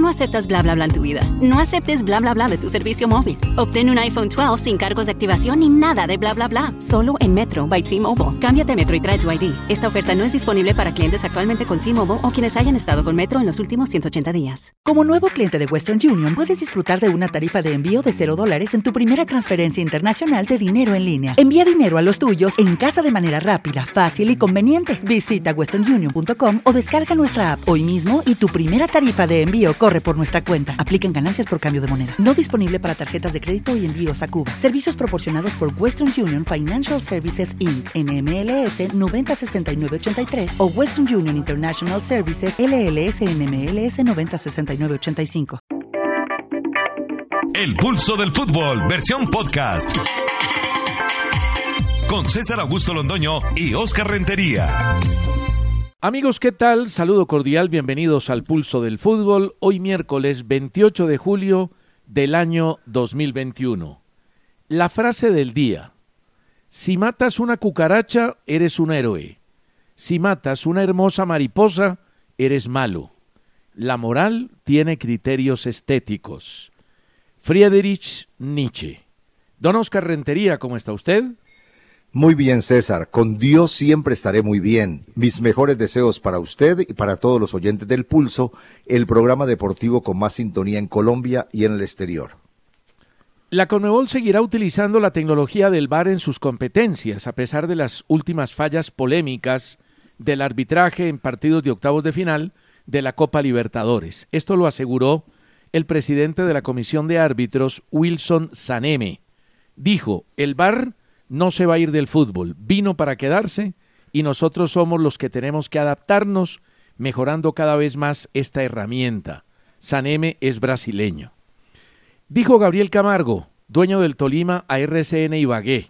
No aceptas bla bla bla en tu vida. No aceptes bla bla bla de tu servicio móvil. Obtén un iPhone 12 sin cargos de activación ni nada de bla bla bla. Solo en Metro by T-Mobile. Cámbiate Metro y trae tu ID. Esta oferta no es disponible para clientes actualmente con T-Mobile o quienes hayan estado con Metro en los últimos 180 días. Como nuevo cliente de Western Union, puedes disfrutar de una tarifa de envío de 0 dólares en tu primera transferencia internacional de dinero en línea. Envía dinero a los tuyos en casa de manera rápida, fácil y conveniente. Visita westernunion.com o descarga nuestra app hoy mismo y tu primera tarifa de envío corre por nuestra cuenta. Aplican ganancias por cambio de moneda. No disponible para tarjetas de crédito y envíos a Cuba. Servicios proporcionados por Western Union Financial Services Inc. NMLS 906983 o Western Union International Services LLS NMLS 906985. El pulso del fútbol, versión podcast. Con César Augusto Londoño y Oscar Rentería. Amigos, ¿qué tal? Saludo cordial, bienvenidos al Pulso del Fútbol, hoy miércoles 28 de julio del año 2021. La frase del día. Si matas una cucaracha, eres un héroe. Si matas una hermosa mariposa, eres malo. La moral tiene criterios estéticos. Friedrich Nietzsche. Don Oscar Rentería, ¿cómo está usted? Muy bien, César. Con Dios siempre estaré muy bien. Mis mejores deseos para usted y para todos los oyentes del Pulso, el programa deportivo con más sintonía en Colombia y en el exterior. La Conmebol seguirá utilizando la tecnología del VAR en sus competencias, a pesar de las últimas fallas polémicas del arbitraje en partidos de octavos de final de la Copa Libertadores. Esto lo aseguró el presidente de la Comisión de Árbitros, Wilson Saneme. Dijo, el VAR no se va a ir del fútbol, vino para quedarse y nosotros somos los que tenemos que adaptarnos mejorando cada vez más esta herramienta. Saneme es brasileño. Dijo Gabriel Camargo, dueño del Tolima a RCN Ibagué.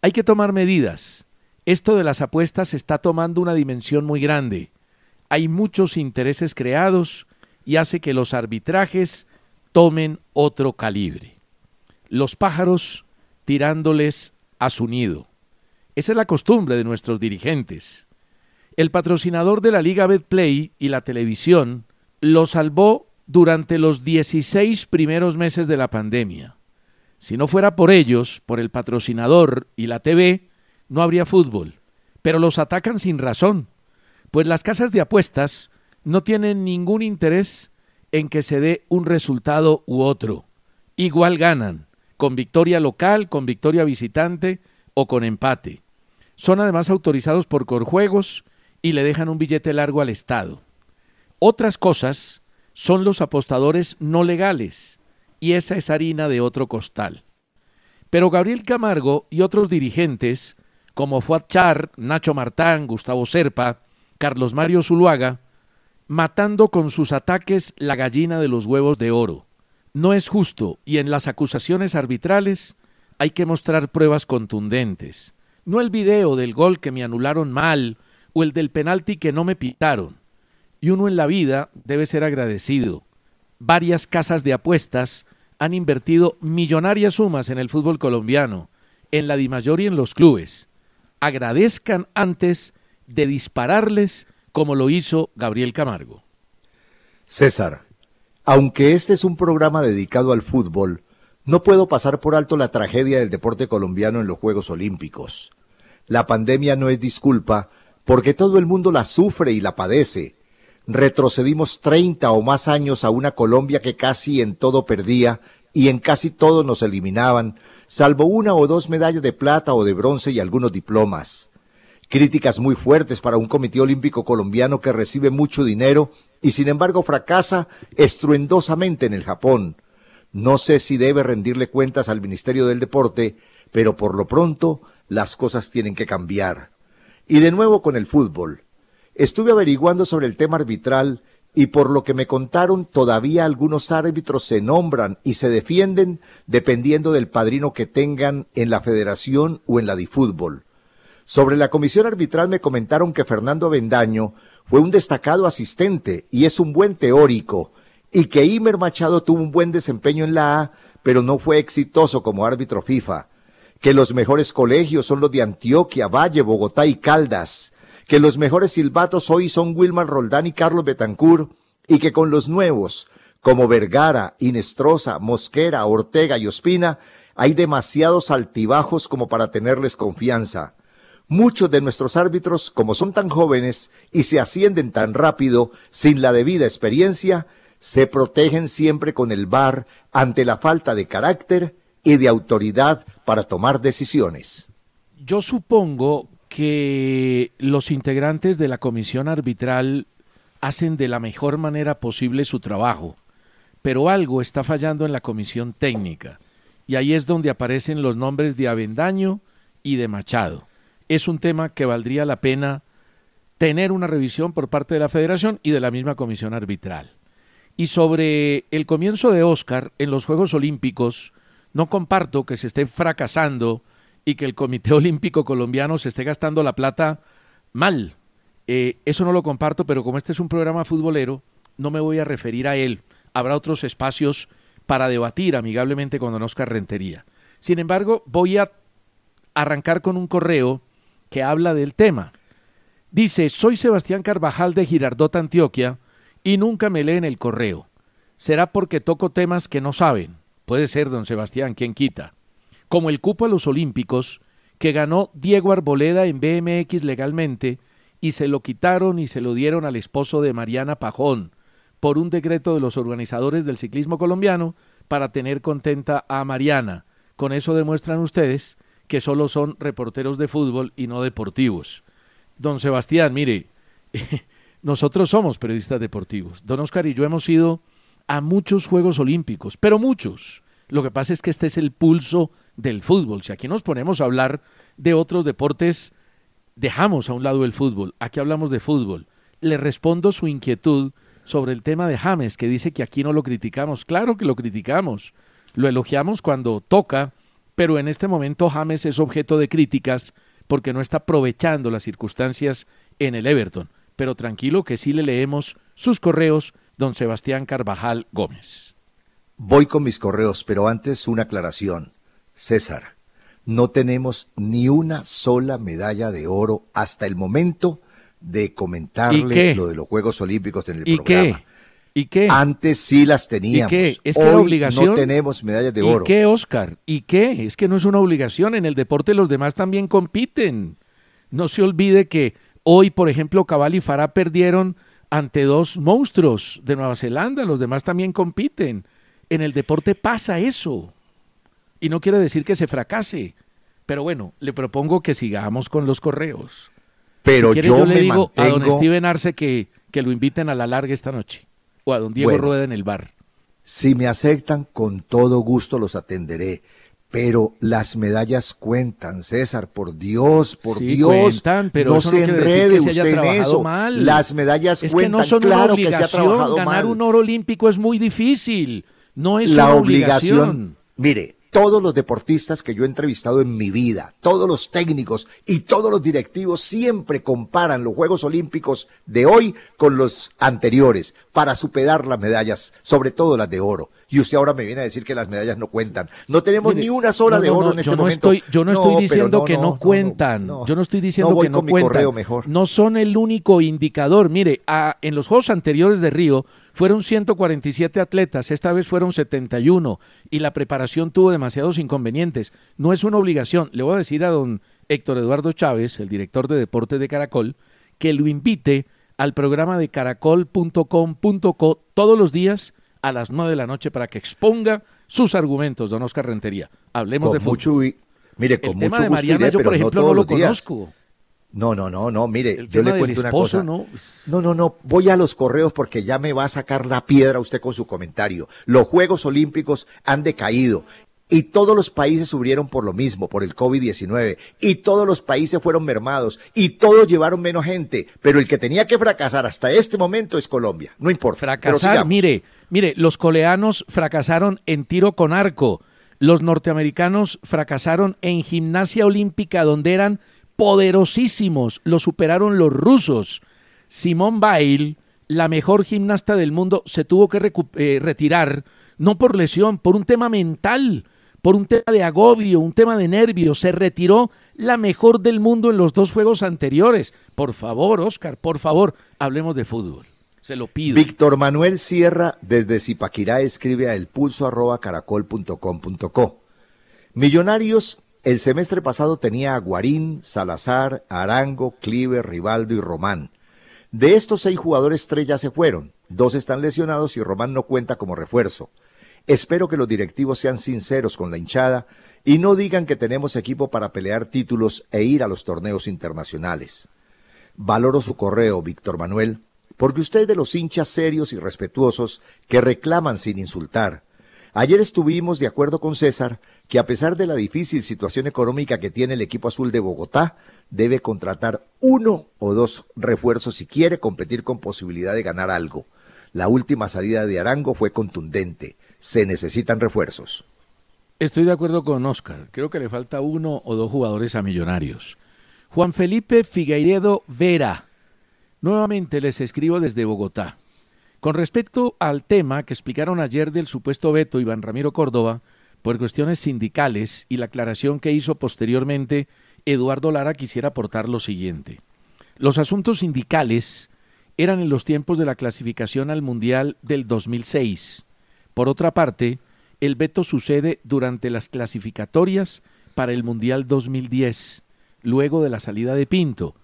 Hay que tomar medidas. Esto de las apuestas está tomando una dimensión muy grande. Hay muchos intereses creados y hace que los arbitrajes tomen otro calibre. Los pájaros tirándoles a su nido. Esa es la costumbre de nuestros dirigentes. El patrocinador de la Liga Betplay y la televisión lo salvó durante los 16 primeros meses de la pandemia. Si no fuera por ellos, por el patrocinador y la TV, no habría fútbol. Pero los atacan sin razón, pues las casas de apuestas no tienen ningún interés en que se dé un resultado u otro. Igual ganan, con victoria local, con victoria visitante o con empate. Son además autorizados por Corjuegos y le dejan un billete largo al Estado. Otras cosas son los apostadores no legales, y esa es harina de otro costal. Pero Gabriel Camargo y otros dirigentes, como Fuad Char, Nacho Martán, Gustavo Serpa, Carlos Mario Zuluaga, matando con sus ataques la gallina de los huevos de oro. No es justo y en las acusaciones arbitrales hay que mostrar pruebas contundentes. No el video del gol que me anularon mal o el del penalti que no me pitaron. Y uno en la vida debe ser agradecido. Varias casas de apuestas han invertido millonarias sumas en el fútbol colombiano, en la Dimayor y en los clubes. Agradezcan antes de dispararles como lo hizo Gabriel Camargo. César, aunque este es un programa dedicado al fútbol, no puedo pasar por alto la tragedia del deporte colombiano en los Juegos Olímpicos. La pandemia no es disculpa, porque todo el mundo la sufre y la padece. Retrocedimos 30 o más años a una Colombia que casi en todo perdía y en casi todo nos eliminaban, salvo una o dos medallas de plata o de bronce y algunos diplomas. Críticas muy fuertes para un Comité Olímpico colombiano que recibe mucho dinero y sin embargo fracasa estruendosamente en el Japón. No sé si debe rendirle cuentas al Ministerio del Deporte, pero por lo pronto las cosas tienen que cambiar. Y de nuevo con el fútbol. Estuve averiguando sobre el tema arbitral y por lo que me contaron todavía algunos árbitros se nombran y se defienden dependiendo del padrino que tengan en la federación o en la de fútbol. Sobre la comisión arbitral me comentaron que Fernando Avendaño fue un destacado asistente y es un buen teórico. y que Imer Machado tuvo un buen desempeño en la A, pero no fue exitoso como árbitro FIFA, que los mejores colegios son los de Antioquia, Valle, Bogotá y Caldas, que los mejores silbatos hoy son Wilmar Roldán y Carlos Betancourt, y que con los nuevos, como Vergara, Inestrosa, Mosquera, Ortega y Ospina, hay demasiados altibajos como para tenerles confianza. Muchos de nuestros árbitros, como son tan jóvenes y se ascienden tan rápido, sin la debida experiencia, se protegen siempre con el VAR ante la falta de carácter y de autoridad para tomar decisiones. Yo supongo que los integrantes de la comisión arbitral hacen de la mejor manera posible su trabajo, pero algo está fallando en la comisión técnica, y ahí es donde aparecen los nombres de Avendaño y de Machado. Es un tema que valdría la pena tener una revisión por parte de la federación y de la misma comisión arbitral. Y sobre el comienzo de Oscar en los Juegos Olímpicos, no comparto que se esté fracasando y que el Comité Olímpico Colombiano se esté gastando la plata mal. Eh, eso no lo comparto, pero como este es un programa futbolero, no me voy a referir a él. Habrá otros espacios para debatir amigablemente con don Oscar Rentería. Sin embargo, voy a arrancar con un correo que habla del tema. Dice, soy Sebastián Carvajal de Girardot, Antioquia, y nunca me leen el correo. Será porque toco temas que no saben. Puede ser, don Sebastián, quien quita. Como el cupo a los Olímpicos, que ganó Diego Arboleda en BMX legalmente, y se lo quitaron y se lo dieron al esposo de Mariana Pajón, por un decreto de los organizadores del ciclismo colombiano para tener contenta a Mariana. Con eso demuestran ustedes que solo son reporteros de fútbol y no deportivos. Don Sebastián, mire, nosotros somos periodistas deportivos. Don Oscar y yo hemos ido a muchos Juegos Olímpicos, pero muchos. Lo que pasa es que este es el pulso del fútbol. Si aquí nos ponemos a hablar de otros deportes, dejamos a un lado el fútbol. Aquí hablamos de fútbol. Le respondo su inquietud sobre el tema de James, que dice que aquí no lo criticamos. Claro que lo criticamos. Lo elogiamos cuando toca, pero en este momento James es objeto de críticas porque no está aprovechando las circunstancias en el Everton pero tranquilo que sí le leemos sus correos, don Sebastián Carvajal Gómez. Voy con mis correos, pero antes una aclaración. César, no tenemos ni una sola medalla de oro hasta el momento de comentarle lo de los Juegos Olímpicos en el ¿Y programa. Qué? ¿Y qué? Antes sí las teníamos. ¿Y qué? ¿Es que Hoy obligación? No tenemos medallas de oro. ¿Y qué, Oscar? ¿Y qué? Es que no es una obligación. En el deporte los demás también compiten. No se olvide que Hoy, por ejemplo, Cabal y Farah perdieron ante dos monstruos de Nueva Zelanda, los demás también compiten. En el deporte pasa eso. Y no quiere decir que se fracase. Pero bueno, le propongo que sigamos con los correos. Pero yo, le digo a don Steven Arce que, que lo inviten a la larga esta noche. O a don Diego Rueda en el bar. Si me aceptan, con todo gusto los atenderé. Pero las medallas cuentan, César, por Dios, por Dios. pero no se enrede usted en eso. Mal. Las medallas es cuentan, que no son claro una obligación. que se ha trabajado Ganar mal. un oro olímpico es muy difícil. No es La una obligación. obligación. Mire, todos los deportistas que yo he entrevistado en mi vida, todos los técnicos y todos los directivos siempre comparan los Juegos Olímpicos de hoy con los anteriores para superar las medallas, sobre todo las de oro. Y usted ahora me viene a decir que las medallas no cuentan. No tenemos Mire, ni una sola no, de oro no, en este yo no momento. Estoy, yo no estoy diciendo que no, cuentan. Yo no estoy diciendo que no con mi cuentan. correo mejor. No son el único indicador. Mire, a- en los Juegos anteriores de Río fueron 147 atletas, esta vez fueron 71 y la preparación tuvo demasiados inconvenientes. No es una obligación. Le voy a decir a don Héctor Eduardo Chávez, el director de deportes de Caracol, que lo invite al programa de caracol.com.co todos los días a las 9 de la noche para que exponga sus argumentos, don Oscar Rentería. Hablemos de fútbol. mucho, mire, con el mucho tema de Mariana iré, yo, por ejemplo, no, lo días. conozco. No, no, no, no, mire, El yo le cuento una cosa. ¿no? No, no, no, voy a los correos porque ya me va a sacar la piedra usted con su comentario. Los Juegos Olímpicos han decaído y todos los países subieron por lo mismo, por el COVID-19, y todos los países fueron mermados y todos llevaron menos gente, pero el que tenía que fracasar hasta este momento es Colombia, no importa. Fracasar, mire, mire, los coreanos fracasaron en tiro con arco, los norteamericanos fracasaron en gimnasia olímpica donde eran poderosísimos, lo superaron los rusos. Simón Bail la mejor gimnasta del mundo, se tuvo que eh, retirar, no por lesión, por un tema mental, por un tema de agobio, un tema de nervios. Se retiró la mejor del mundo en los dos juegos anteriores. Por favor, Oscar, por favor, hablemos de fútbol. Se lo pido. Víctor Manuel Sierra desde Zipaquirá escribe a elpulso@caracol.com.co. Millonarios el semestre pasado tenía a Guarín, Salazar, Arango, Clive, Rivaldo y Román. De estos seis jugadores, tres ya se fueron. Dos están lesionados y Román no cuenta como refuerzo. Espero que los directivos sean sinceros con la hinchada y no digan que tenemos equipo para pelear títulos e ir a los torneos internacionales. Valoro su correo, Víctor Manuel, porque usted es de los hinchas serios y respetuosos que reclaman sin insultar. Ayer estuvimos de acuerdo con César que a pesar de la difícil situación económica que tiene el equipo azul de Bogotá, debe contratar uno o dos refuerzos si quiere competir con posibilidad de ganar algo. La última salida de Arango fue contundente se necesitan refuerzos. Estoy de acuerdo con Oscar. Creo que le falta uno o dos jugadores a Millonarios. Juan Felipe Figueiredo Vera. Nuevamente les escribo desde Bogotá. Con respecto al tema que explicaron ayer del supuesto veto Iván Ramiro Córdoba por cuestiones sindicales y la aclaración que hizo posteriormente Eduardo Lara, quisiera aportar lo siguiente. Los asuntos sindicales eran en los tiempos de la clasificación al Mundial del 2006 por otra parte, el veto sucede durante las clasificatorias para el Mundial 2010, luego de la salida de Pinto.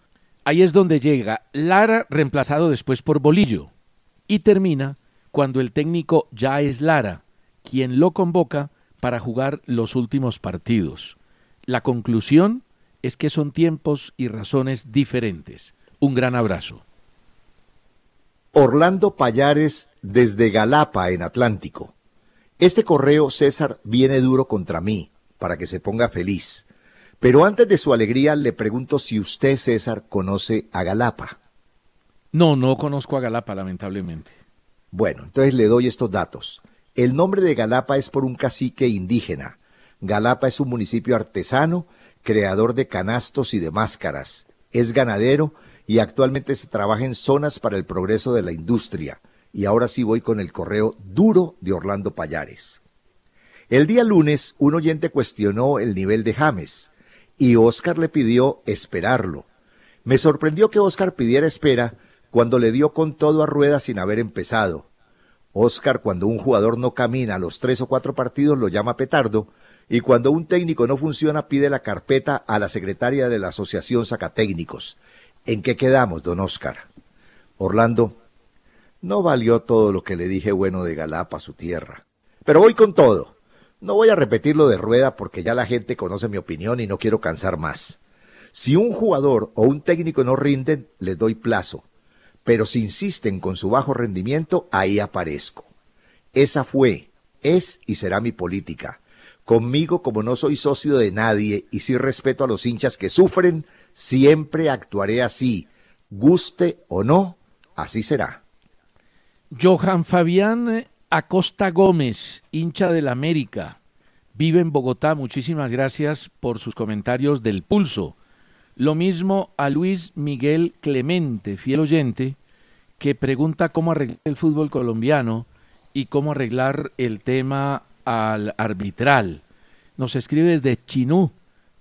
Ahí es donde llega Lara, reemplazado después por Bolillo, y termina cuando el técnico ya es Lara, quien lo convoca para jugar los últimos partidos. La conclusión es que son tiempos y razones diferentes. Un gran abrazo. Orlando Payares desde Galapa, en Atlántico. Este correo, César, viene duro contra mí, para que se ponga feliz. Pero antes de su alegría, le pregunto si usted, César, conoce a Galapa. No, no conozco a Galapa, lamentablemente. Bueno, entonces le doy estos datos. El nombre de Galapa es por un cacique indígena. Galapa es un municipio artesano, creador de canastos y de máscaras. Es ganadero y actualmente se trabaja en zonas para el progreso de la industria. Y ahora sí voy con el correo duro de Orlando Payares. El día lunes un oyente cuestionó el nivel de James y Oscar le pidió esperarlo. Me sorprendió que Oscar pidiera espera cuando le dio con todo a rueda sin haber empezado. Oscar, cuando un jugador no camina a los tres o cuatro partidos, lo llama petardo, y cuando un técnico no funciona, pide la carpeta a la secretaria de la Asociación Sacatécnicos. ¿En qué quedamos, don Oscar? Orlando, no valió todo lo que le dije bueno de Galapa, su tierra. Pero voy con todo. No voy a repetir lo de Rueda porque ya la gente conoce mi opinión y no quiero cansar más. Si un jugador o un técnico no rinden, les doy plazo. Pero si insisten con su bajo rendimiento, ahí aparezco. Esa fue, es y será mi política. Conmigo, como no soy socio de nadie y sí respeto a los hinchas que sufren, Siempre actuaré así, guste o no, así será. Johan Fabián Acosta Gómez, hincha del América, vive en Bogotá. Muchísimas gracias por sus comentarios del pulso. Lo mismo a Luis Miguel Clemente, fiel oyente, que pregunta cómo arreglar el fútbol colombiano y cómo arreglar el tema al arbitral. Nos escribe desde Chinú,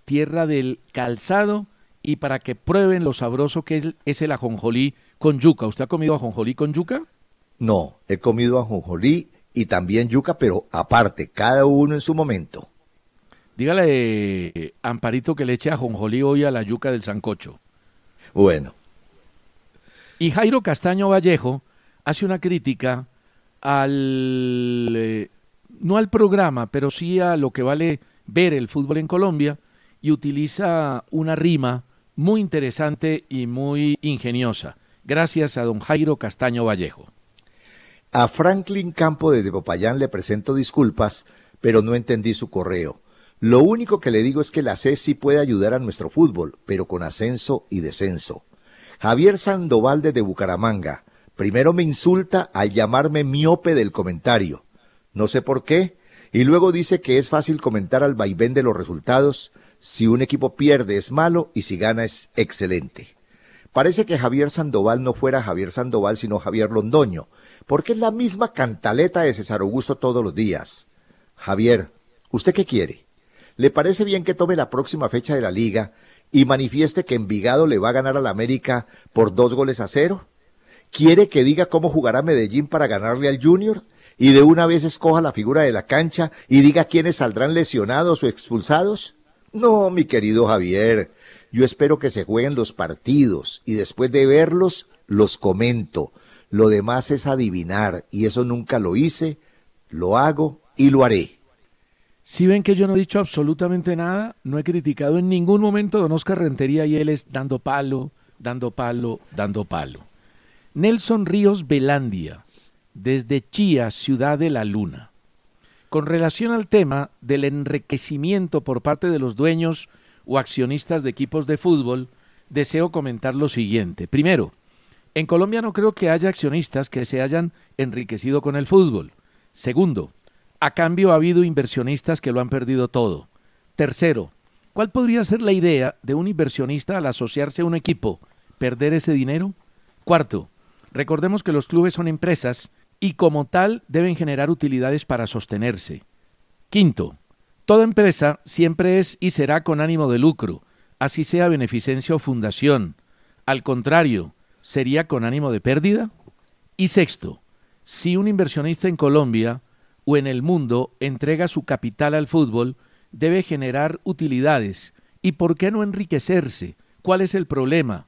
tierra del calzado y para que prueben lo sabroso que es, el ajonjolí con yuca. ¿Usted ha comido ajonjolí con yuca? No, he comido ajonjolí y también yuca, pero aparte, cada uno en su momento. Dígale, Amparito, que le eche ajonjolí hoy a la yuca del sancocho. Bueno. Y Jairo Castaño Vallejo hace una crítica al, eh, no al programa, pero sí a lo que vale ver el fútbol en Colombia, y utiliza una rima muy interesante y muy ingeniosa. Gracias a don Jairo Castaño Vallejo. A Franklin Campo de Popayán le presento disculpas, pero no entendí su correo. Lo único que le digo es que la C sí puede ayudar a nuestro fútbol, pero con ascenso y descenso. Javier Sandoval de Bucaramanga. Primero me insulta al llamarme miope del comentario. No sé por qué. Y luego dice que es fácil comentar al vaivén de los resultados si un equipo pierde es malo y si gana es excelente. Parece que Javier Sandoval no fuera Javier Sandoval, sino Javier Londoño, porque es la misma cantaleta de César Augusto todos los días. Javier, ¿usted qué quiere? ¿Le parece bien que tome la próxima fecha de la liga y manifieste que Envigado le va a ganar al América por dos goles a cero? ¿Quiere que diga cómo jugará Medellín para ganarle al Junior? Y de una vez escoja la figura de la cancha y diga quiénes saldrán lesionados o expulsados? No, mi querido Javier, yo espero que se jueguen los partidos y después de verlos los comento. Lo demás es adivinar y eso nunca lo hice, lo hago y lo haré. Si ven que yo no he dicho absolutamente nada, no he criticado en ningún momento a don Oscar Rentería y él es dando palo, dando palo, dando palo. Nelson Ríos Velandia, desde Chía, Ciudad de la Luna. Con relación al tema del enriquecimiento por parte de los dueños o accionistas de equipos de fútbol, deseo comentar lo siguiente. Primero, en Colombia no creo que haya accionistas que se hayan enriquecido con el fútbol. Segundo, a cambio ha habido inversionistas que lo han perdido todo. Tercero, ¿cuál podría ser la idea de un inversionista al asociarse a un equipo? ¿Perder ese dinero? Cuarto, recordemos que los clubes son empresas y como tal deben generar utilidades para sostenerse. Quinto, Toda empresa siempre es y será con ánimo de lucro, así sea beneficencia o fundación. Al contrario, ¿sería con ánimo de pérdida? Y sexto, si un inversionista en Colombia o en el mundo entrega su capital al fútbol, debe generar utilidades. ¿Y por qué no enriquecerse? ¿Cuál es el problema?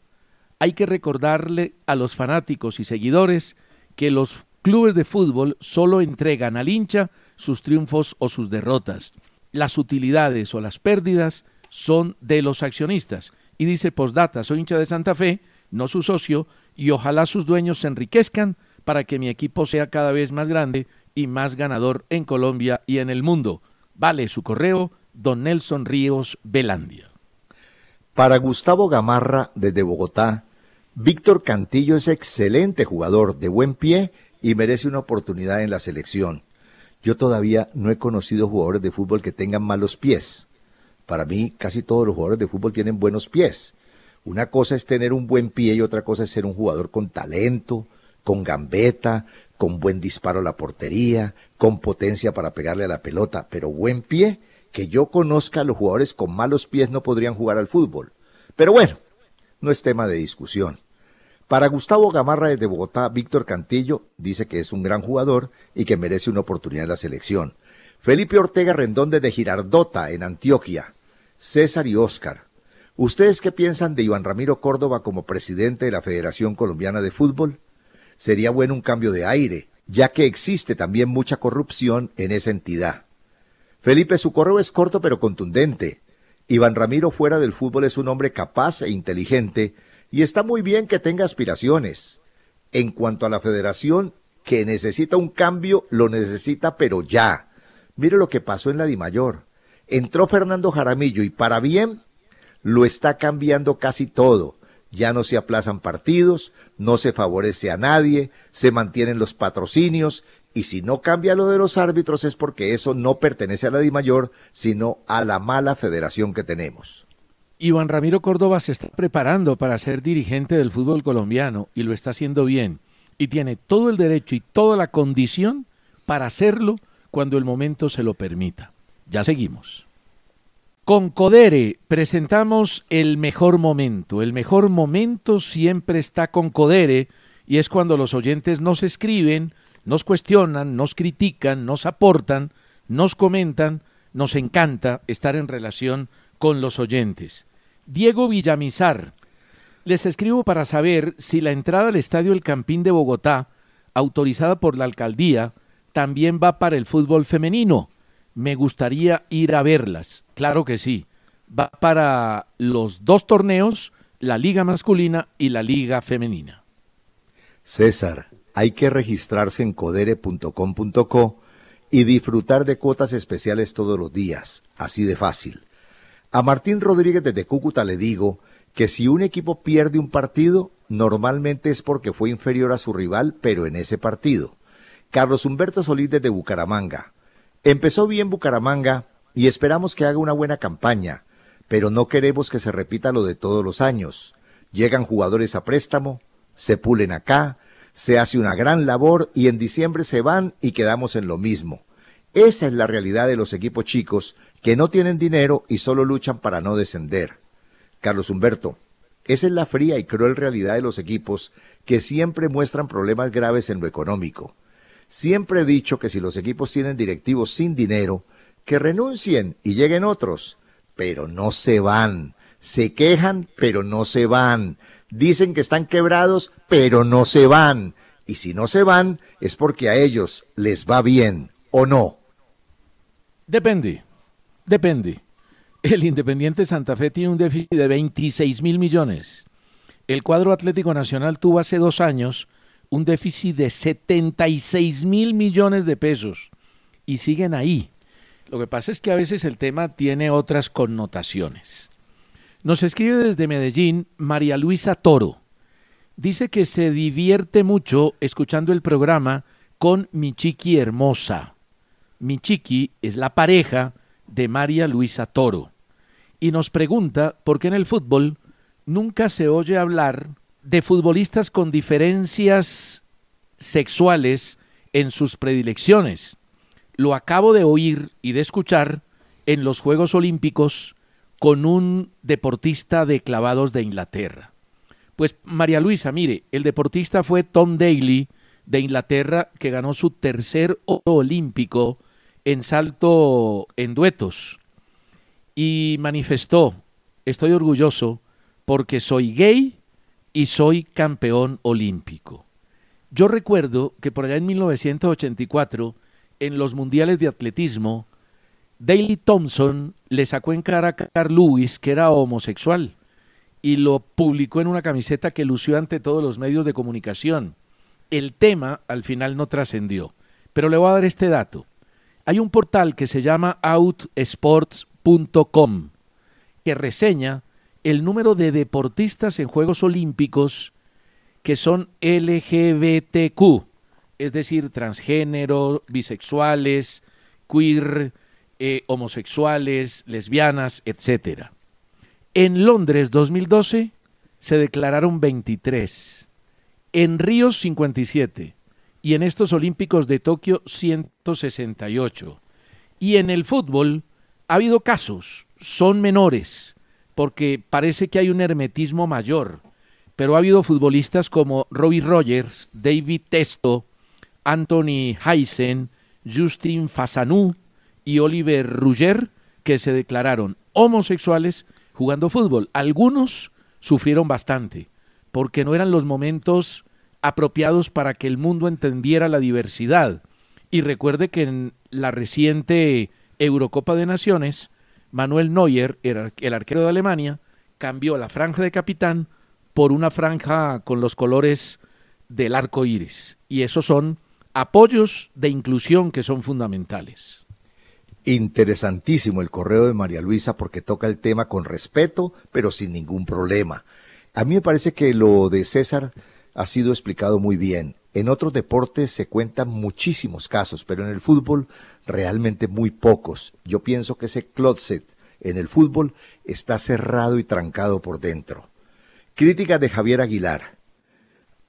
Hay que recordarle a los fanáticos y seguidores que los clubes de fútbol solo entregan al hincha sus triunfos o sus derrotas las utilidades o las pérdidas son de los accionistas. Y dice postdata, soy hincha de Santa Fe, no su socio, y ojalá sus dueños se enriquezcan para que mi equipo sea cada vez más grande y más ganador en Colombia y en el mundo. Vale su correo, don Nelson Ríos Belandia. Para Gustavo Gamarra, desde Bogotá, Víctor Cantillo es excelente jugador, de buen pie y merece una oportunidad en la selección. Yo todavía no he conocido jugadores de fútbol que tengan malos pies. Para mí, casi todos los jugadores de fútbol tienen buenos pies. Una cosa es tener un buen pie y otra cosa es ser un jugador con talento, con gambeta, con buen disparo a la portería, con potencia para pegarle a la pelota, pero buen pie, que yo conozca, los jugadores con malos pies no podrían jugar al fútbol. Pero bueno, no es tema de discusión. Para Gustavo Gamarra desde Bogotá, Víctor Cantillo dice que es un gran jugador y que merece una oportunidad en la selección. Felipe Ortega Rendón desde Girardota, en Antioquia. César y Óscar. ¿Ustedes qué piensan de Iván Ramiro Córdoba como presidente de la Federación Colombiana de Fútbol? Sería bueno un cambio de aire, ya que existe también mucha corrupción en esa entidad. Felipe, su correo es corto pero contundente. Iván Ramiro fuera del fútbol es un hombre capaz e inteligente y está muy bien que tenga aspiraciones. En cuanto a la federación, que necesita un cambio, lo necesita, pero ya. Mire lo que pasó en la Dimayor. Entró Fernando Jaramillo y para bien lo está cambiando casi todo. Ya no se aplazan partidos, no se favorece a nadie, se mantienen los patrocinios y si no cambia lo de los árbitros es porque eso no pertenece a la Dimayor, sino a la mala federación que tenemos. Iván Ramiro Córdoba se está preparando para ser dirigente del fútbol colombiano y lo está haciendo bien. Y tiene todo el derecho y toda la condición para hacerlo cuando el momento se lo permita. Ya seguimos. Con Codere presentamos el mejor momento. El mejor momento siempre está con Codere y es cuando los oyentes nos escriben, nos cuestionan, nos critican, nos aportan, nos comentan. Nos encanta estar en relación con los oyentes. Diego Villamizar. Les escribo para saber si la entrada al Estadio El Campín de Bogotá, autorizada por la alcaldía, también va para el fútbol femenino. Me gustaría ir a verlas. Claro que sí. Va para los dos torneos, la liga masculina y la liga femenina. César, hay que registrarse en codere.com.co y disfrutar de cuotas especiales todos los días, así de fácil. A Martín Rodríguez desde Cúcuta le digo que si un equipo pierde un partido, normalmente es porque fue inferior a su rival, pero en ese partido. Carlos Humberto Solís desde Bucaramanga. Empezó bien Bucaramanga y esperamos que haga una buena campaña, pero no queremos que se repita lo de todos los años. Llegan jugadores a préstamo, se pulen acá, se hace una gran labor y en diciembre se van y quedamos en lo mismo. Esa es la realidad de los equipos chicos que no tienen dinero y solo luchan para no descender. Carlos Humberto, esa es la fría y cruel realidad de los equipos que siempre muestran problemas graves en lo económico. Siempre he dicho que si los equipos tienen directivos sin dinero, que renuncien y lleguen otros, pero no se van. Se quejan, pero no se van. Dicen que están quebrados, pero no se van. Y si no se van, es porque a ellos les va bien, ¿o no? Depende, depende. El Independiente Santa Fe tiene un déficit de 26 mil millones. El cuadro Atlético Nacional tuvo hace dos años un déficit de 76 mil millones de pesos y siguen ahí. Lo que pasa es que a veces el tema tiene otras connotaciones. Nos escribe desde Medellín María Luisa Toro. Dice que se divierte mucho escuchando el programa con mi chiqui hermosa. Mi chiqui es la pareja de María Luisa Toro. Y nos pregunta por qué en el fútbol nunca se oye hablar de futbolistas con diferencias sexuales en sus predilecciones. Lo acabo de oír y de escuchar en los Juegos Olímpicos con un deportista de clavados de Inglaterra. Pues María Luisa, mire, el deportista fue Tom Daly de Inglaterra que ganó su tercer oro olímpico en salto en duetos y manifestó, estoy orgulloso porque soy gay y soy campeón olímpico. Yo recuerdo que por allá en 1984, en los mundiales de atletismo, Daley Thompson le sacó en cara a Carl Lewis que era homosexual y lo publicó en una camiseta que lució ante todos los medios de comunicación. El tema al final no trascendió, pero le voy a dar este dato. Hay un portal que se llama outsports.com que reseña el número de deportistas en Juegos Olímpicos que son LGBTQ, es decir, transgénero, bisexuales, queer, eh, homosexuales, lesbianas, etc. En Londres 2012 se declararon 23, en Río 57 y en estos Olímpicos de Tokio 168. Y en el fútbol ha habido casos, son menores, porque parece que hay un hermetismo mayor, pero ha habido futbolistas como Robbie Rogers, David Testo, Anthony Heisen, Justin Fasanou y Oliver Rugger, que se declararon homosexuales jugando fútbol. Algunos sufrieron bastante, porque no eran los momentos apropiados para que el mundo entendiera la diversidad. Y recuerde que en la reciente Eurocopa de Naciones, Manuel Neuer, el arquero de Alemania, cambió la franja de capitán por una franja con los colores del arco iris. Y esos son apoyos de inclusión que son fundamentales. Interesantísimo el correo de María Luisa porque toca el tema con respeto, pero sin ningún problema. A mí me parece que lo de César ha sido explicado muy bien. En otros deportes se cuentan muchísimos casos, pero en el fútbol realmente muy pocos. Yo pienso que ese closet en el fútbol está cerrado y trancado por dentro. Crítica de Javier Aguilar.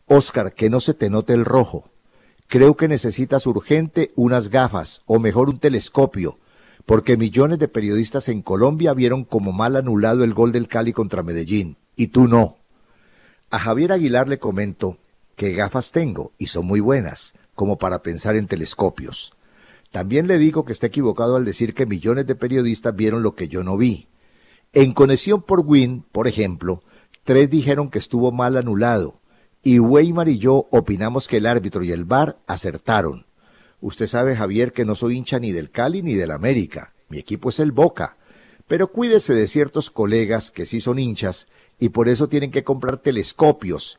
Oscar, que no se te note el rojo. Creo que necesitas urgente unas gafas, o mejor un telescopio, porque millones de periodistas en Colombia vieron como mal anulado el gol del Cali contra Medellín, y tú no. A Javier Aguilar le comento que gafas tengo y son muy buenas, como para pensar en telescopios. También le digo que está equivocado al decir que millones de periodistas vieron lo que yo no vi. En Conexión por Win, por ejemplo, tres dijeron que estuvo mal anulado, y Weimar y yo opinamos que el árbitro y el VAR acertaron. Usted sabe, Javier, que no soy hincha ni del Cali ni del América. Mi equipo es el Boca. Pero cuídese de ciertos colegas que sí son hinchas y por eso tienen que comprar telescopios,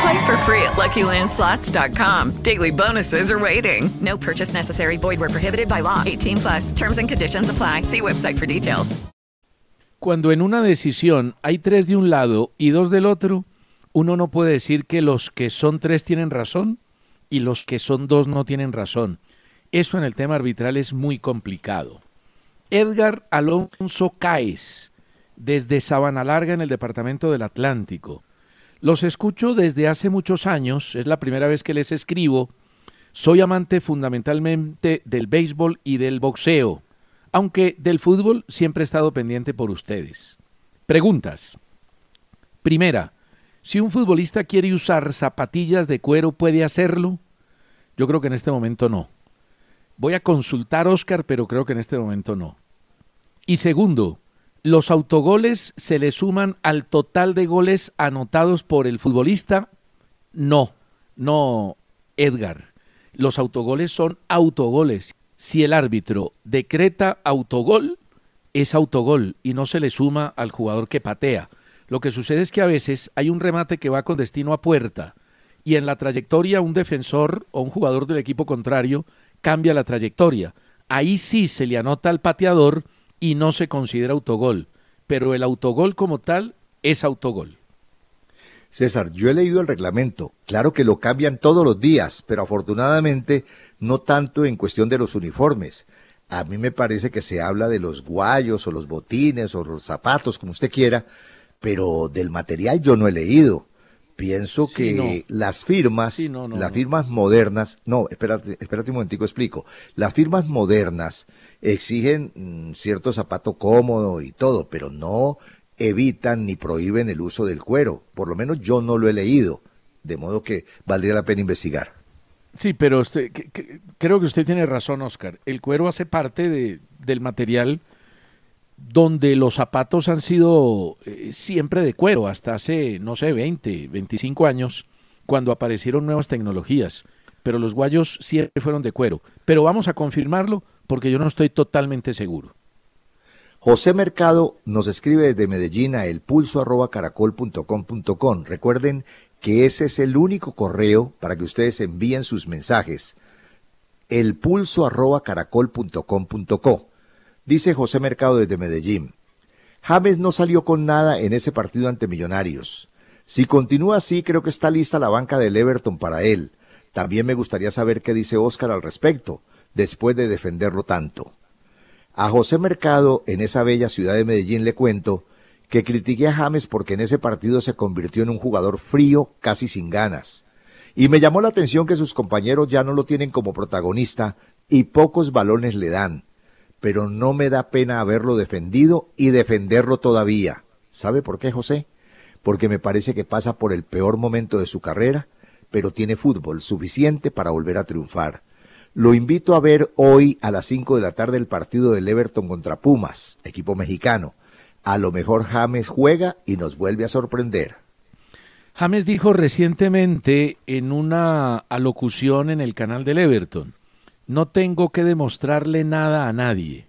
Play for free at LuckyLandSlots.com. Daily bonuses are waiting. No purchase necessary. Void were prohibited by law. 18 plus. Terms and conditions apply. See website for details. Cuando en una decisión hay tres de un lado y dos del otro, uno no puede decir que los que son tres tienen razón y los que son dos no tienen razón. Eso en el tema arbitral es muy complicado. Edgar Alonso Caes, desde Sabana Larga en el departamento del Atlántico. Los escucho desde hace muchos años, es la primera vez que les escribo. Soy amante fundamentalmente del béisbol y del boxeo, aunque del fútbol siempre he estado pendiente por ustedes. Preguntas. Primera, si un futbolista quiere usar zapatillas de cuero, ¿puede hacerlo? Yo creo que en este momento no. Voy a consultar Oscar, pero creo que en este momento no. Y segundo, ¿los autogoles se le suman al total de goles anotados por el futbolista? No, no, Edgar. Los autogoles son autogoles. Si el árbitro decreta autogol, es autogol y no se le suma al jugador que patea. Lo que sucede es que a veces hay un remate que va con destino a puerta y en la trayectoria un defensor o un jugador del equipo contrario cambia la trayectoria. Ahí sí se le anota al pateador y no se considera autogol, pero el autogol como tal es autogol. César, yo he leído el reglamento. Claro que lo cambian todos los días, pero afortunadamente no tanto en cuestión de los uniformes. A mí me parece que se habla de los guayos o los botines o los zapatos, como usted quiera, pero del material yo no he leído. Pienso que las firmas, las firmas modernas, no, espérate, espérate un momentico, explico. Las firmas modernas exigen mm, cierto zapato cómodo y todo, pero no evitan ni prohíben el uso del cuero. Por lo menos yo no lo he leído, de modo que valdría la pena investigar. Sí, pero usted, creo que usted tiene razón, Oscar. El cuero hace parte de, del material donde los zapatos han sido eh, siempre de cuero, hasta hace, no sé, 20, 25 años, cuando aparecieron nuevas tecnologías. Pero los guayos siempre fueron de cuero. Pero vamos a confirmarlo porque yo no estoy totalmente seguro. José Mercado nos escribe desde Medellín a elpulso.caracol.com.com. Recuerden que ese es el único correo para que ustedes envíen sus mensajes. Elpulso.caracol.com.co. Dice José Mercado desde Medellín. James no salió con nada en ese partido ante Millonarios. Si continúa así, creo que está lista la banca del Everton para él. También me gustaría saber qué dice Oscar al respecto, después de defenderlo tanto. A José Mercado, en esa bella ciudad de Medellín, le cuento que critiqué a James porque en ese partido se convirtió en un jugador frío, casi sin ganas. Y me llamó la atención que sus compañeros ya no lo tienen como protagonista y pocos balones le dan pero no me da pena haberlo defendido y defenderlo todavía. ¿Sabe por qué, José? Porque me parece que pasa por el peor momento de su carrera, pero tiene fútbol suficiente para volver a triunfar. Lo invito a ver hoy a las 5 de la tarde el partido del Everton contra Pumas, equipo mexicano. A lo mejor James juega y nos vuelve a sorprender. James dijo recientemente en una alocución en el canal del Everton no tengo que demostrarle nada a nadie.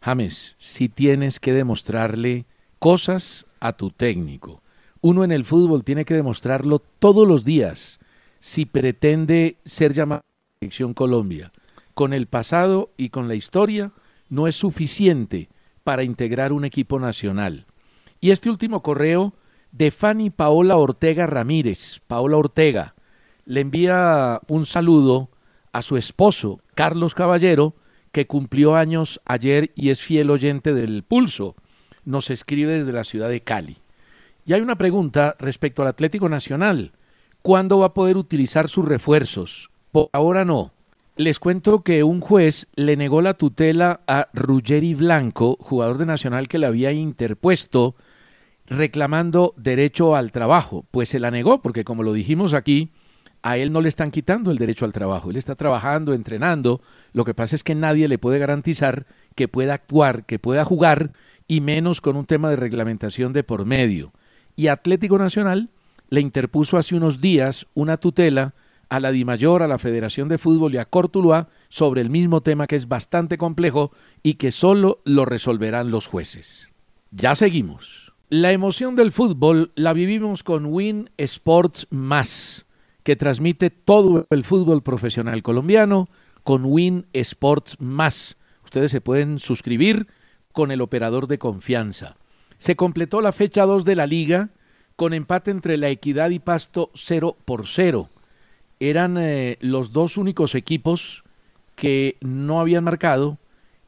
James, si tienes que demostrarle cosas a tu técnico. Uno en el fútbol tiene que demostrarlo todos los días si pretende ser llamado a selección Colombia. Con el pasado y con la historia no es suficiente para integrar un equipo nacional. Y este último correo de Fanny Paola Ortega Ramírez, Paola Ortega, le envía un saludo a su esposo, Carlos Caballero, que cumplió años ayer y es fiel oyente del pulso. Nos escribe desde la ciudad de Cali. Y hay una pregunta respecto al Atlético Nacional. ¿Cuándo va a poder utilizar sus refuerzos? Por ahora no. Les cuento que un juez le negó la tutela a Ruggeri Blanco, jugador de Nacional que le había interpuesto reclamando derecho al trabajo. Pues se la negó, porque como lo dijimos aquí, a él no le están quitando el derecho al trabajo. Él está trabajando, entrenando. Lo que pasa es que nadie le puede garantizar que pueda actuar, que pueda jugar, y menos con un tema de reglamentación de por medio. Y Atlético Nacional le interpuso hace unos días una tutela a la DIMAYOR, a la Federación de Fútbol y a Cortuluá sobre el mismo tema que es bastante complejo y que solo lo resolverán los jueces. Ya seguimos. La emoción del fútbol la vivimos con Win Sports Más, que transmite todo el fútbol profesional colombiano con Win Sports Más. Ustedes se pueden suscribir con el operador de confianza. Se completó la fecha 2 de la liga con empate entre la Equidad y Pasto 0 por 0. Eran eh, los dos únicos equipos que no habían marcado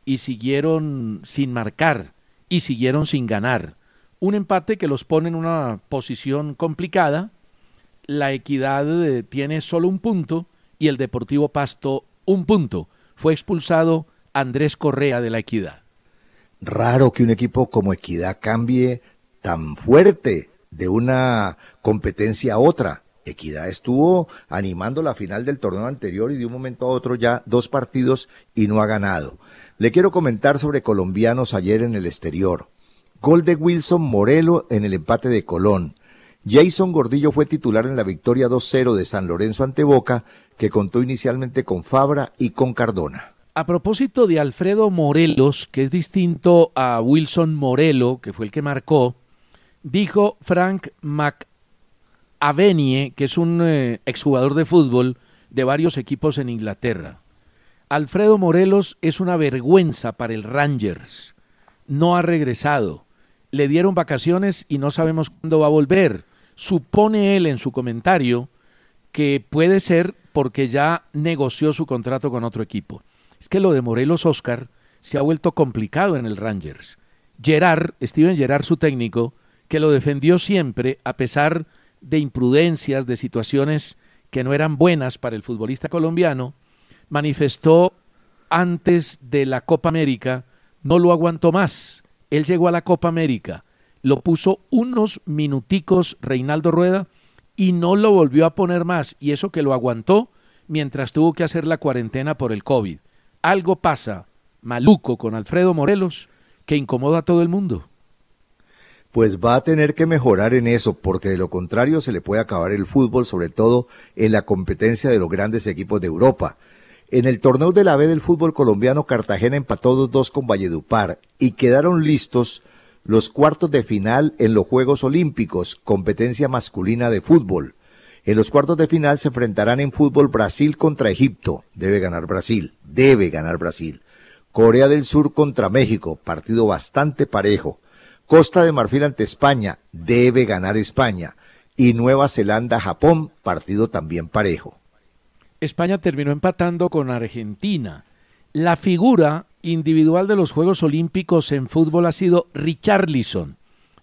y siguieron sin marcar y siguieron sin ganar un empate que los pone en una posición complicada. La Equidad tiene solo un punto y el Deportivo Pasto un punto. Fue expulsado Andrés Correa de la Equidad. Raro que un equipo como Equidad cambie tan fuerte de una competencia a otra. Equidad estuvo animando la final del torneo anterior y de un momento a otro ya dos partidos y no ha ganado. Le quiero comentar sobre colombianos ayer en el exterior. Gol de Wilson Morelo en el empate de Colón. Jason Gordillo fue titular en la victoria 2-0 de San Lorenzo ante Boca, que contó inicialmente con Fabra y con Cardona. A propósito de Alfredo Morelos, que es distinto a Wilson Morelo, que fue el que marcó, dijo Frank McAvenie, que es un eh, exjugador de fútbol de varios equipos en Inglaterra. Alfredo Morelos es una vergüenza para el Rangers. No ha regresado le dieron vacaciones y no sabemos cuándo va a volver. Supone él en su comentario que puede ser porque ya negoció su contrato con otro equipo. Es que lo de Morelos Oscar se ha vuelto complicado en el Rangers. Gerard, Steven Gerard, su técnico, que lo defendió siempre a pesar de imprudencias, de situaciones que no eran buenas para el futbolista colombiano, manifestó antes de la Copa América, no lo aguantó más él llegó a la Copa América, lo puso unos minuticos Reinaldo Rueda y no lo volvió a poner más, y eso que lo aguantó mientras tuvo que hacer la cuarentena por el COVID. Algo pasa maluco con Alfredo Morelos que incomoda a todo el mundo. Pues va a tener que mejorar en eso, porque de lo contrario se le puede acabar el fútbol, sobre todo en la competencia de los grandes equipos de Europa. En el torneo de la B del fútbol colombiano, Cartagena empató 2-2 con Valledupar y quedaron listos los cuartos de final en los Juegos Olímpicos, competencia masculina de fútbol. En los cuartos de final se enfrentarán en fútbol Brasil contra Egipto. Debe ganar Brasil. Debe ganar Brasil. Corea del Sur contra México. Partido bastante parejo. Costa de Marfil ante España. Debe ganar España. Y Nueva Zelanda-Japón. Partido también parejo. España terminó empatando con Argentina. La figura individual de los Juegos Olímpicos en fútbol ha sido Richarlison,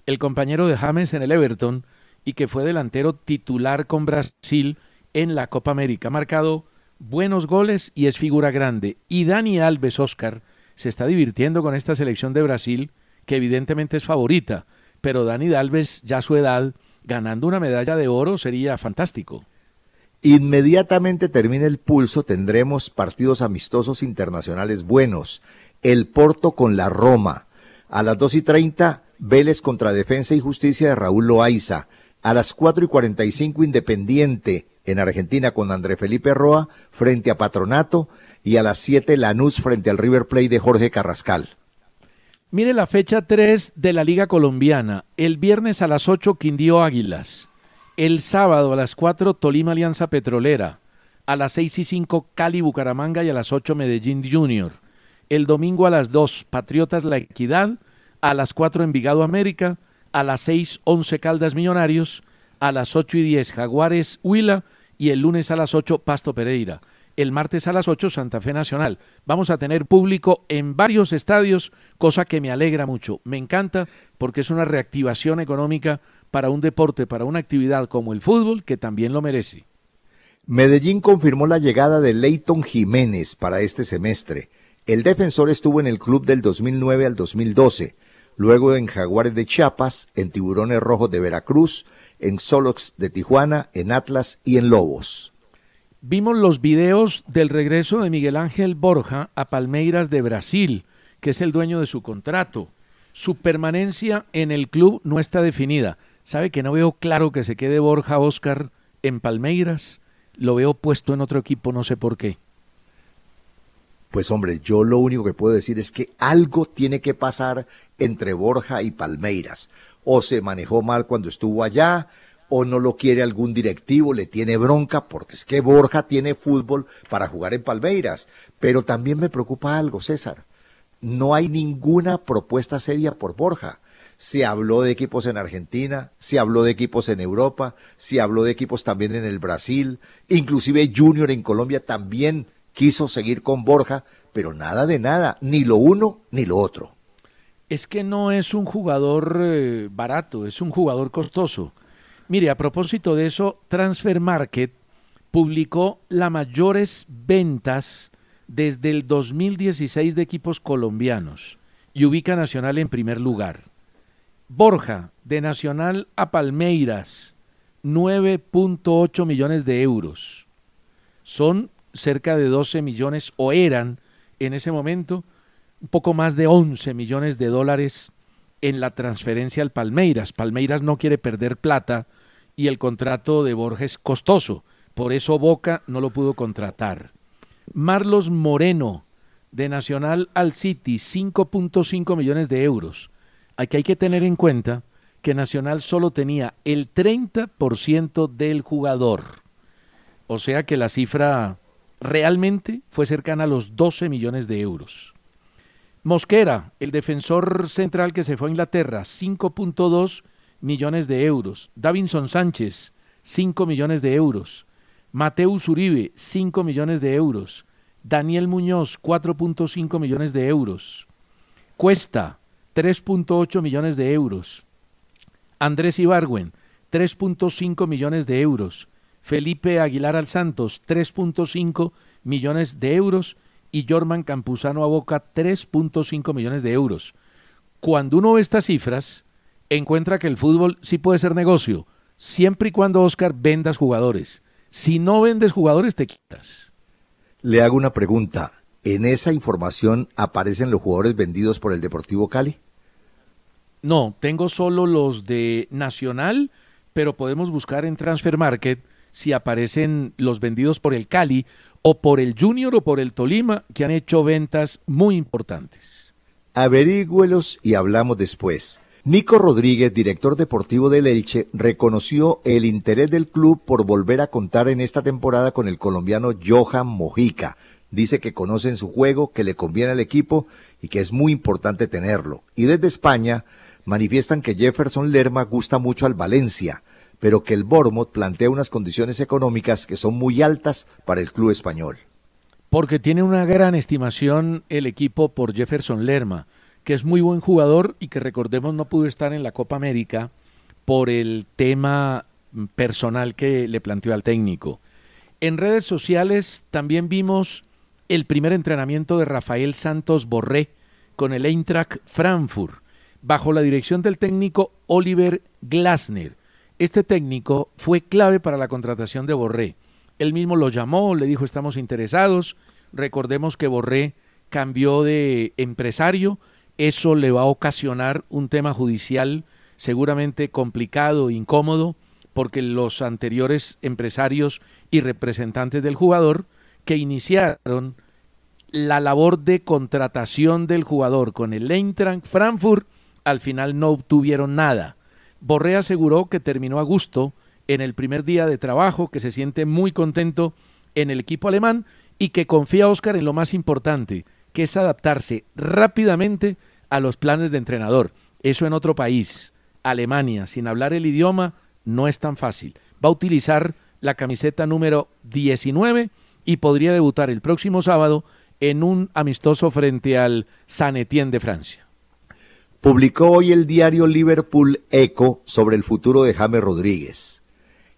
el compañero de James en el Everton y que fue delantero titular con Brasil en la Copa América. Ha marcado buenos goles y es figura grande. Y Dani Alves Oscar se está divirtiendo con esta selección de Brasil, que evidentemente es favorita, pero Dani Alves, ya a su edad, ganando una medalla de oro sería fantástico. Inmediatamente termine el pulso tendremos partidos amistosos internacionales buenos. El Porto con la Roma. A las dos y treinta, Vélez contra Defensa y Justicia de Raúl Loaiza. A las cuatro y cuarenta y cinco, Independiente en Argentina con André Felipe Roa frente a Patronato. Y a las siete, Lanús frente al River Plate de Jorge Carrascal. Mire la fecha 3 de la Liga Colombiana. El viernes a las 8, Quindío Águilas. El sábado a las 4 Tolima Alianza Petrolera, a las 6 y 5 Cali Bucaramanga y a las 8 Medellín Junior. El domingo a las 2 Patriotas La Equidad, a las 4 Envigado América, a las 6 11 Caldas Millonarios, a las 8 y 10 Jaguares Huila y el lunes a las 8 Pasto Pereira. El martes a las 8 Santa Fe Nacional. Vamos a tener público en varios estadios, cosa que me alegra mucho. Me encanta porque es una reactivación económica para un deporte, para una actividad como el fútbol, que también lo merece. Medellín confirmó la llegada de Leighton Jiménez para este semestre. El defensor estuvo en el club del 2009 al 2012, luego en Jaguares de Chiapas, en Tiburones Rojos de Veracruz, en Solox de Tijuana, en Atlas y en Lobos. Vimos los videos del regreso de Miguel Ángel Borja a Palmeiras de Brasil, que es el dueño de su contrato. Su permanencia en el club no está definida. ¿Sabe que no veo claro que se quede Borja Oscar en Palmeiras? Lo veo puesto en otro equipo, no sé por qué. Pues hombre, yo lo único que puedo decir es que algo tiene que pasar entre Borja y Palmeiras. o se manejó mal cuando estuvo allá, o no lo quiere algún directivo, le tiene bronca, porque es que Borja tiene fútbol para jugar en Palmeiras. Pero también me preocupa algo, César. No hay ninguna propuesta seria por Borja. Se habló de equipos en Argentina, se habló de equipos en Europa, se habló de equipos también en el Brasil, inclusive Junior en Colombia también quiso seguir con Borja, pero nada de nada, ni lo uno ni lo otro. Es que no es un jugador eh, barato, es un jugador costoso. Mire, a propósito de eso, Transfer Market publicó las mayores ventas desde el 2016 de equipos colombianos y ubica Nacional en primer lugar. Borja, de Nacional a Palmeiras, 9.8 millones de euros. Son cerca de 12 millones, o eran en ese momento, un poco más de 11 millones de dólares en la transferencia al Palmeiras. Palmeiras no quiere perder plata y el contrato de Borges es costoso. Por eso Boca no lo pudo contratar. Marlos Moreno, de Nacional al City, 5.5 millones de euros. Aquí hay que tener en cuenta que Nacional solo tenía el 30% del jugador. O sea que la cifra realmente fue cercana a los 12 millones de euros. Mosquera, el defensor central que se fue a Inglaterra, 5.2 millones de euros. Davinson Sánchez, 5 millones de euros. Mateus Uribe, 5 millones de euros. Daniel Muñoz, 4.5 millones de euros. Cuesta, 3.8 millones de euros. Andrés Ibargüen, 3.5 millones de euros. Felipe Aguilar Al Santos, 3.5 millones de euros y Jorman Campuzano a Boca 3.5 millones de euros. Cuando uno ve estas cifras, encuentra que el fútbol sí puede ser negocio, siempre y cuando Oscar vendas jugadores. Si no vendes jugadores, te quitas. Le hago una pregunta. ¿En esa información aparecen los jugadores vendidos por el Deportivo Cali? No, tengo solo los de Nacional, pero podemos buscar en Transfer Market si aparecen los vendidos por el Cali o por el Junior o por el Tolima, que han hecho ventas muy importantes. Averígüelos y hablamos después. Nico Rodríguez, director deportivo del Elche, reconoció el interés del club por volver a contar en esta temporada con el colombiano Johan Mojica. Dice que conocen su juego, que le conviene al equipo y que es muy importante tenerlo. Y desde España manifiestan que Jefferson Lerma gusta mucho al Valencia pero que el Bournemouth plantea unas condiciones económicas que son muy altas para el club español. Porque tiene una gran estimación el equipo por Jefferson Lerma, que es muy buen jugador y que recordemos no pudo estar en la Copa América por el tema personal que le planteó al técnico. En redes sociales también vimos el primer entrenamiento de Rafael Santos Borré con el Eintracht Frankfurt, bajo la dirección del técnico Oliver Glasner este técnico fue clave para la contratación de Borré. Él mismo lo llamó, le dijo estamos interesados. Recordemos que Borré cambió de empresario. Eso le va a ocasionar un tema judicial seguramente complicado, incómodo, porque los anteriores empresarios y representantes del jugador que iniciaron la labor de contratación del jugador con el Eintracht Frankfurt al final no obtuvieron nada. Borré aseguró que terminó a gusto en el primer día de trabajo, que se siente muy contento en el equipo alemán y que confía Oscar en lo más importante, que es adaptarse rápidamente a los planes de entrenador. Eso en otro país, Alemania, sin hablar el idioma, no es tan fácil. Va a utilizar la camiseta número 19 y podría debutar el próximo sábado en un amistoso frente al Saint Etienne de Francia. Publicó hoy el diario Liverpool Echo sobre el futuro de James Rodríguez.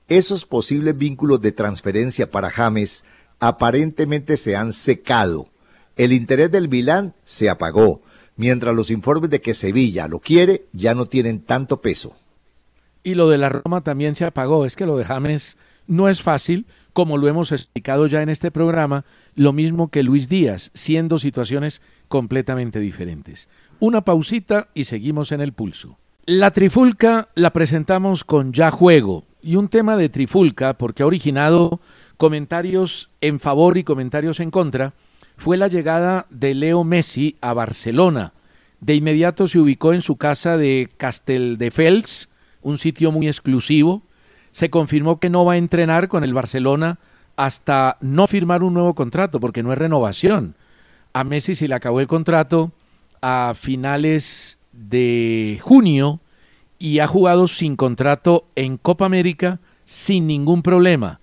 Esos posibles vínculos de transferencia para James aparentemente se han secado. El interés del Milán se apagó, mientras los informes de que Sevilla lo quiere ya no tienen tanto peso. Y lo de la Roma también se apagó. Es que lo de James no es fácil, como lo hemos explicado ya en este programa, lo mismo que Luis Díaz, siendo situaciones completamente diferentes. Una pausita y seguimos en el pulso. La trifulca la presentamos con Ya Juego y un tema de trifulca porque ha originado comentarios en favor y comentarios en contra fue la llegada de Leo Messi a Barcelona. De inmediato se ubicó en su casa de Casteldefels, un sitio muy exclusivo. Se confirmó que no va a entrenar con el Barcelona hasta no firmar un nuevo contrato, porque no es renovación. A Messi se le acabó el contrato a finales de junio y ha jugado sin contrato en Copa América sin ningún problema.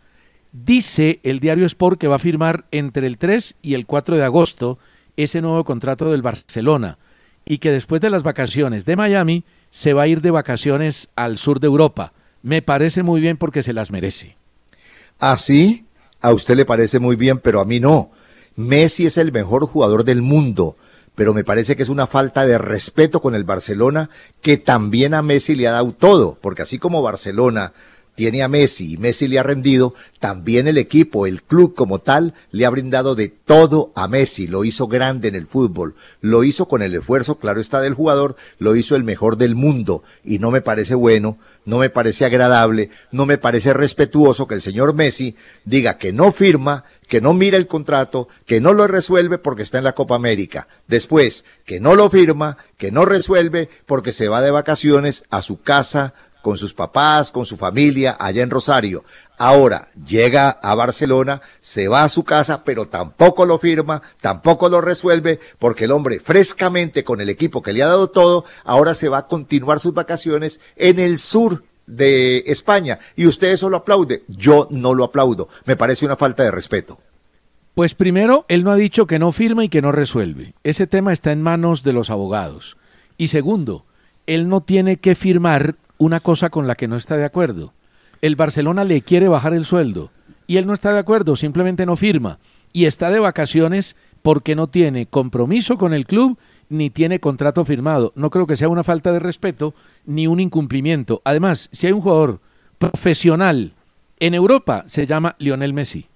Dice el diario Sport que va a firmar entre el 3 y el 4 de agosto ese nuevo contrato del Barcelona y que después de las vacaciones de Miami se va a ir de vacaciones al sur de Europa. Me parece muy bien porque se las merece. ¿Así? ¿Ah, a usted le parece muy bien, pero a mí no. Messi es el mejor jugador del mundo, pero me parece que es una falta de respeto con el Barcelona que también a Messi le ha dado todo, porque así como Barcelona tiene a Messi y Messi le ha rendido, también el equipo, el club como tal, le ha brindado de todo a Messi, lo hizo grande en el fútbol, lo hizo con el esfuerzo, claro está, del jugador, lo hizo el mejor del mundo y no me parece bueno, no me parece agradable, no me parece respetuoso que el señor Messi diga que no firma, que no mira el contrato, que no lo resuelve porque está en la Copa América. Después, que no lo firma, que no resuelve porque se va de vacaciones a su casa, con sus papás, con su familia allá en Rosario. Ahora llega a Barcelona, se va a su casa, pero tampoco lo firma, tampoco lo resuelve, porque el hombre frescamente con el equipo que le ha dado todo, ahora se va a continuar sus vacaciones en el sur de España. Y usted eso lo aplaude. Yo no lo aplaudo. Me parece una falta de respeto. Pues primero, él no ha dicho que no firma y que no resuelve. Ese tema está en manos de los abogados. Y segundo, él no tiene que firmar una cosa con la que no está de acuerdo. El Barcelona le quiere bajar el sueldo y él no está de acuerdo, simplemente no firma y está de vacaciones porque no tiene compromiso con el club ni tiene contrato firmado. No creo que sea una falta de respeto ni un incumplimiento. Además, si hay un jugador profesional en Europa, se llama Lionel Messi.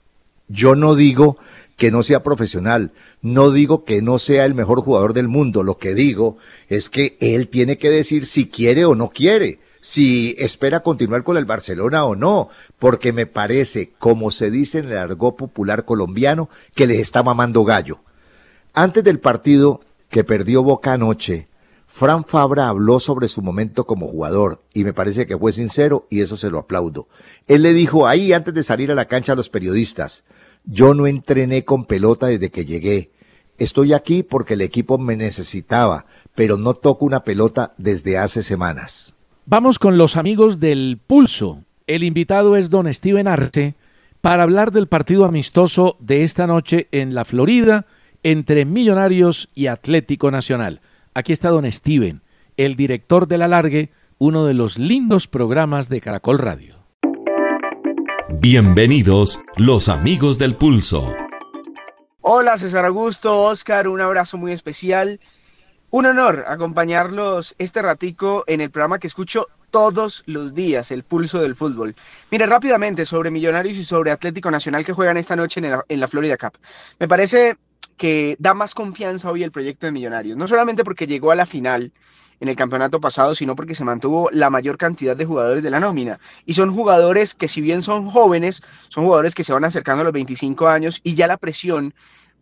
Yo no digo que no sea profesional, no digo que no sea el mejor jugador del mundo, lo que digo es que él tiene que decir si quiere o no quiere si espera continuar con el Barcelona o no, porque me parece, como se dice en el argot popular colombiano, que les está mamando gallo. Antes del partido que perdió Boca anoche, Fran Fabra habló sobre su momento como jugador y me parece que fue sincero y eso se lo aplaudo. Él le dijo ahí antes de salir a la cancha a los periodistas, yo no entrené con pelota desde que llegué. Estoy aquí porque el equipo me necesitaba, pero no toco una pelota desde hace semanas. Vamos con los amigos del Pulso. El invitado es don Steven Arte para hablar del partido amistoso de esta noche en la Florida entre Millonarios y Atlético Nacional. Aquí está don Steven, el director de la Largue, uno de los lindos programas de Caracol Radio. Bienvenidos los amigos del Pulso. Hola César Augusto, Oscar, un abrazo muy especial. Un honor acompañarlos este ratico en el programa que escucho todos los días, el pulso del fútbol. Mire, rápidamente sobre Millonarios y sobre Atlético Nacional que juegan esta noche en, en la Florida Cup. Me parece que da más confianza hoy el proyecto de Millonarios, no solamente porque llegó a la final en el campeonato pasado, sino porque se mantuvo la mayor cantidad de jugadores de la nómina. Y son jugadores que si bien son jóvenes, son jugadores que se van acercando a los 25 años y ya la presión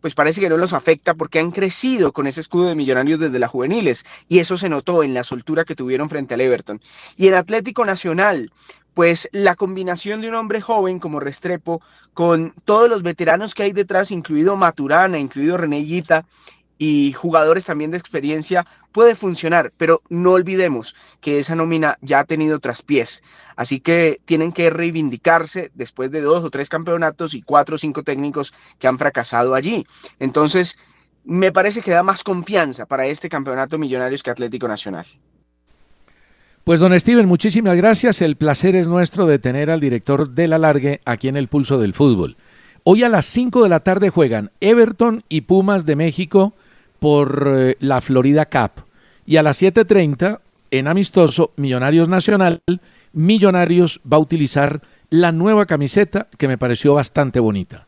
pues parece que no los afecta porque han crecido con ese escudo de millonarios desde las juveniles y eso se notó en la soltura que tuvieron frente al Everton. Y en Atlético Nacional, pues la combinación de un hombre joven como Restrepo con todos los veteranos que hay detrás, incluido Maturana, incluido René y jugadores también de experiencia puede funcionar, pero no olvidemos que esa nómina ya ha tenido traspiés, así que tienen que reivindicarse después de dos o tres campeonatos y cuatro o cinco técnicos que han fracasado allí. Entonces, me parece que da más confianza para este campeonato Millonarios que Atlético Nacional. Pues don Steven, muchísimas gracias. El placer es nuestro de tener al director de la Largue aquí en el Pulso del Fútbol. Hoy a las 5 de la tarde juegan Everton y Pumas de México por eh, la Florida Cup. Y a las 7.30, en amistoso, Millonarios Nacional, Millonarios va a utilizar la nueva camiseta que me pareció bastante bonita.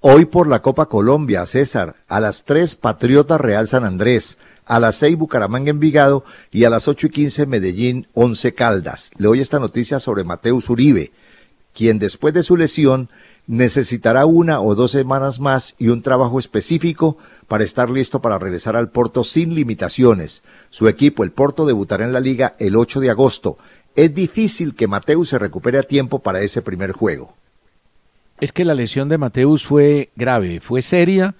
Hoy por la Copa Colombia, César, a las 3 Patriota Real San Andrés, a las 6 Bucaramanga Envigado y a las 8 y 15 Medellín 11 Caldas. Le doy esta noticia sobre Mateus Uribe. quien después de su lesión necesitará una o dos semanas más y un trabajo específico para estar listo para regresar al Porto sin limitaciones. Su equipo, el Porto, debutará en la liga el 8 de agosto. Es difícil que Mateus se recupere a tiempo para ese primer juego. Es que la lesión de Mateus fue grave, fue seria.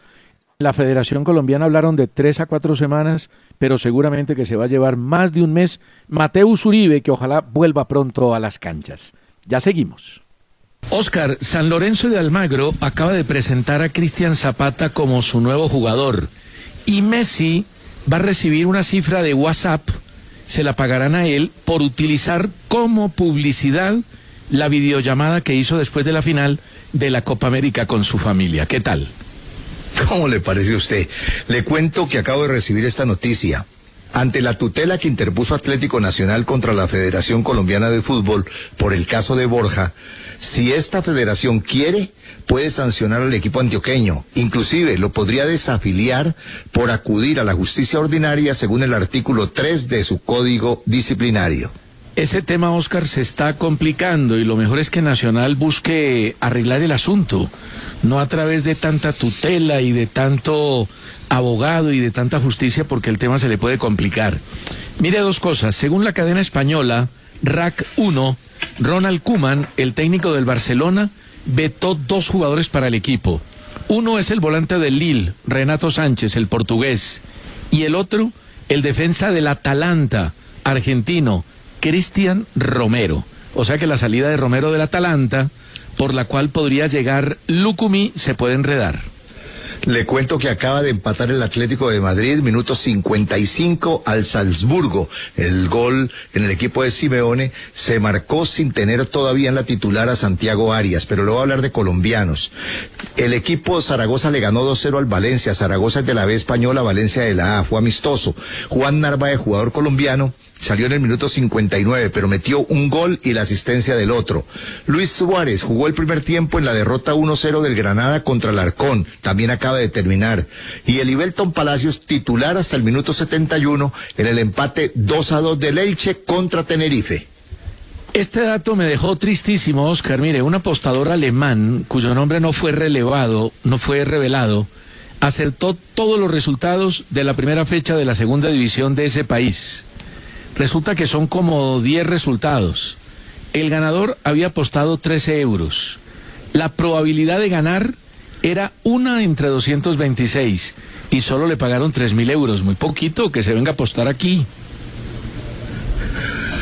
La Federación Colombiana hablaron de tres a cuatro semanas, pero seguramente que se va a llevar más de un mes. Mateus Uribe, que ojalá vuelva pronto a las canchas. Ya seguimos. Oscar, San Lorenzo de Almagro acaba de presentar a Cristian Zapata como su nuevo jugador y Messi va a recibir una cifra de WhatsApp, se la pagarán a él por utilizar como publicidad la videollamada que hizo después de la final de la Copa América con su familia. ¿Qué tal? ¿Cómo le parece a usted? Le cuento que acabo de recibir esta noticia. Ante la tutela que interpuso Atlético Nacional contra la Federación Colombiana de Fútbol por el caso de Borja, si esta federación quiere, puede sancionar al equipo antioqueño. Inclusive lo podría desafiliar por acudir a la justicia ordinaria según el artículo 3 de su código disciplinario. Ese tema, Oscar, se está complicando y lo mejor es que Nacional busque arreglar el asunto, no a través de tanta tutela y de tanto abogado y de tanta justicia, porque el tema se le puede complicar. Mire dos cosas. Según la cadena española, RAC 1, Ronald Kuman, el técnico del Barcelona, vetó dos jugadores para el equipo. Uno es el volante del Lille, Renato Sánchez, el portugués, y el otro, el defensa del Atalanta, argentino, Cristian Romero. O sea que la salida de Romero del Atalanta, por la cual podría llegar Lucumi, se puede enredar. Le cuento que acaba de empatar el Atlético de Madrid, minuto 55 al Salzburgo. El gol en el equipo de Simeone se marcó sin tener todavía en la titular a Santiago Arias, pero a hablar de colombianos. El equipo Zaragoza le ganó 2-0 al Valencia. Zaragoza es de la B española, Valencia de la A. Fue amistoso. Juan Narváez, jugador colombiano, salió en el minuto 59, pero metió un gol y la asistencia del otro. Luis Suárez jugó el primer tiempo en la derrota 1-0 del Granada contra el Arcón, también acaba de terminar. Y el Ibelton Palacios titular hasta el minuto 71 en el empate 2-2 del Elche contra Tenerife. Este dato me dejó tristísimo, Oscar. Mire, un apostador alemán, cuyo nombre no fue relevado, no fue revelado, acertó todos los resultados de la primera fecha de la segunda división de ese país. Resulta que son como 10 resultados. El ganador había apostado 13 euros. La probabilidad de ganar era una entre 226 y solo le pagaron 3 mil euros. Muy poquito que se venga a apostar aquí.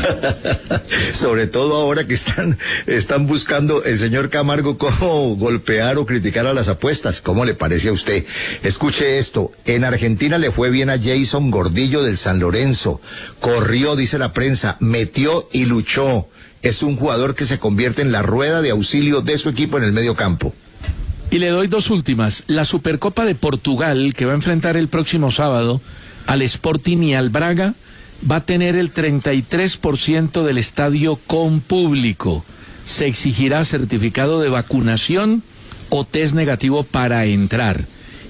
Sobre todo ahora que están, están buscando el señor Camargo cómo golpear o criticar a las apuestas. ¿Cómo le parece a usted? Escuche esto. En Argentina le fue bien a Jason Gordillo del San Lorenzo. Corrió, dice la prensa, metió y luchó. Es un jugador que se convierte en la rueda de auxilio de su equipo en el medio campo. Y le doy dos últimas. La Supercopa de Portugal, que va a enfrentar el próximo sábado al Sporting y al Braga, va a tener el 33% del estadio con público. Se exigirá certificado de vacunación o test negativo para entrar.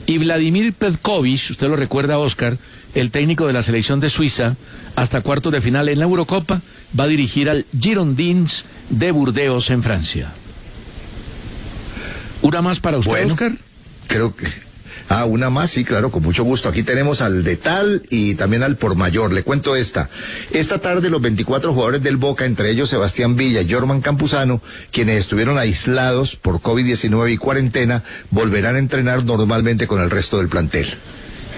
Y Vladimir Petkovic, usted lo recuerda, Oscar, el técnico de la selección de Suiza, hasta cuartos de final en la Eurocopa, va a dirigir al Girondins de Burdeos en Francia. ¿Una más para usted, Oscar? Creo que Ah, una más, sí, claro, con mucho gusto. Aquí tenemos al de tal y también al por mayor. Le cuento esta. Esta tarde los 24 jugadores del Boca, entre ellos Sebastián Villa y Jorman Campuzano, quienes estuvieron aislados por COVID-19 y cuarentena, volverán a entrenar normalmente con el resto del plantel.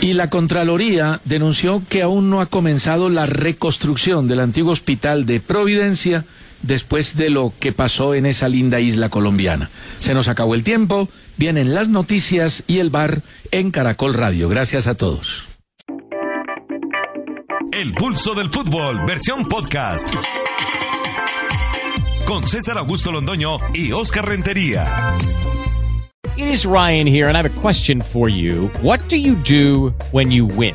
Y la Contraloría denunció que aún no ha comenzado la reconstrucción del antiguo hospital de Providencia después de lo que pasó en esa linda isla colombiana. Se nos acabó el tiempo, vienen las noticias y el bar en Caracol Radio. Gracias a todos. El pulso del fútbol, versión podcast. Con César Augusto Londoño y Oscar Rentería. It is Ryan here, and I have a question for you. What do you do when you win?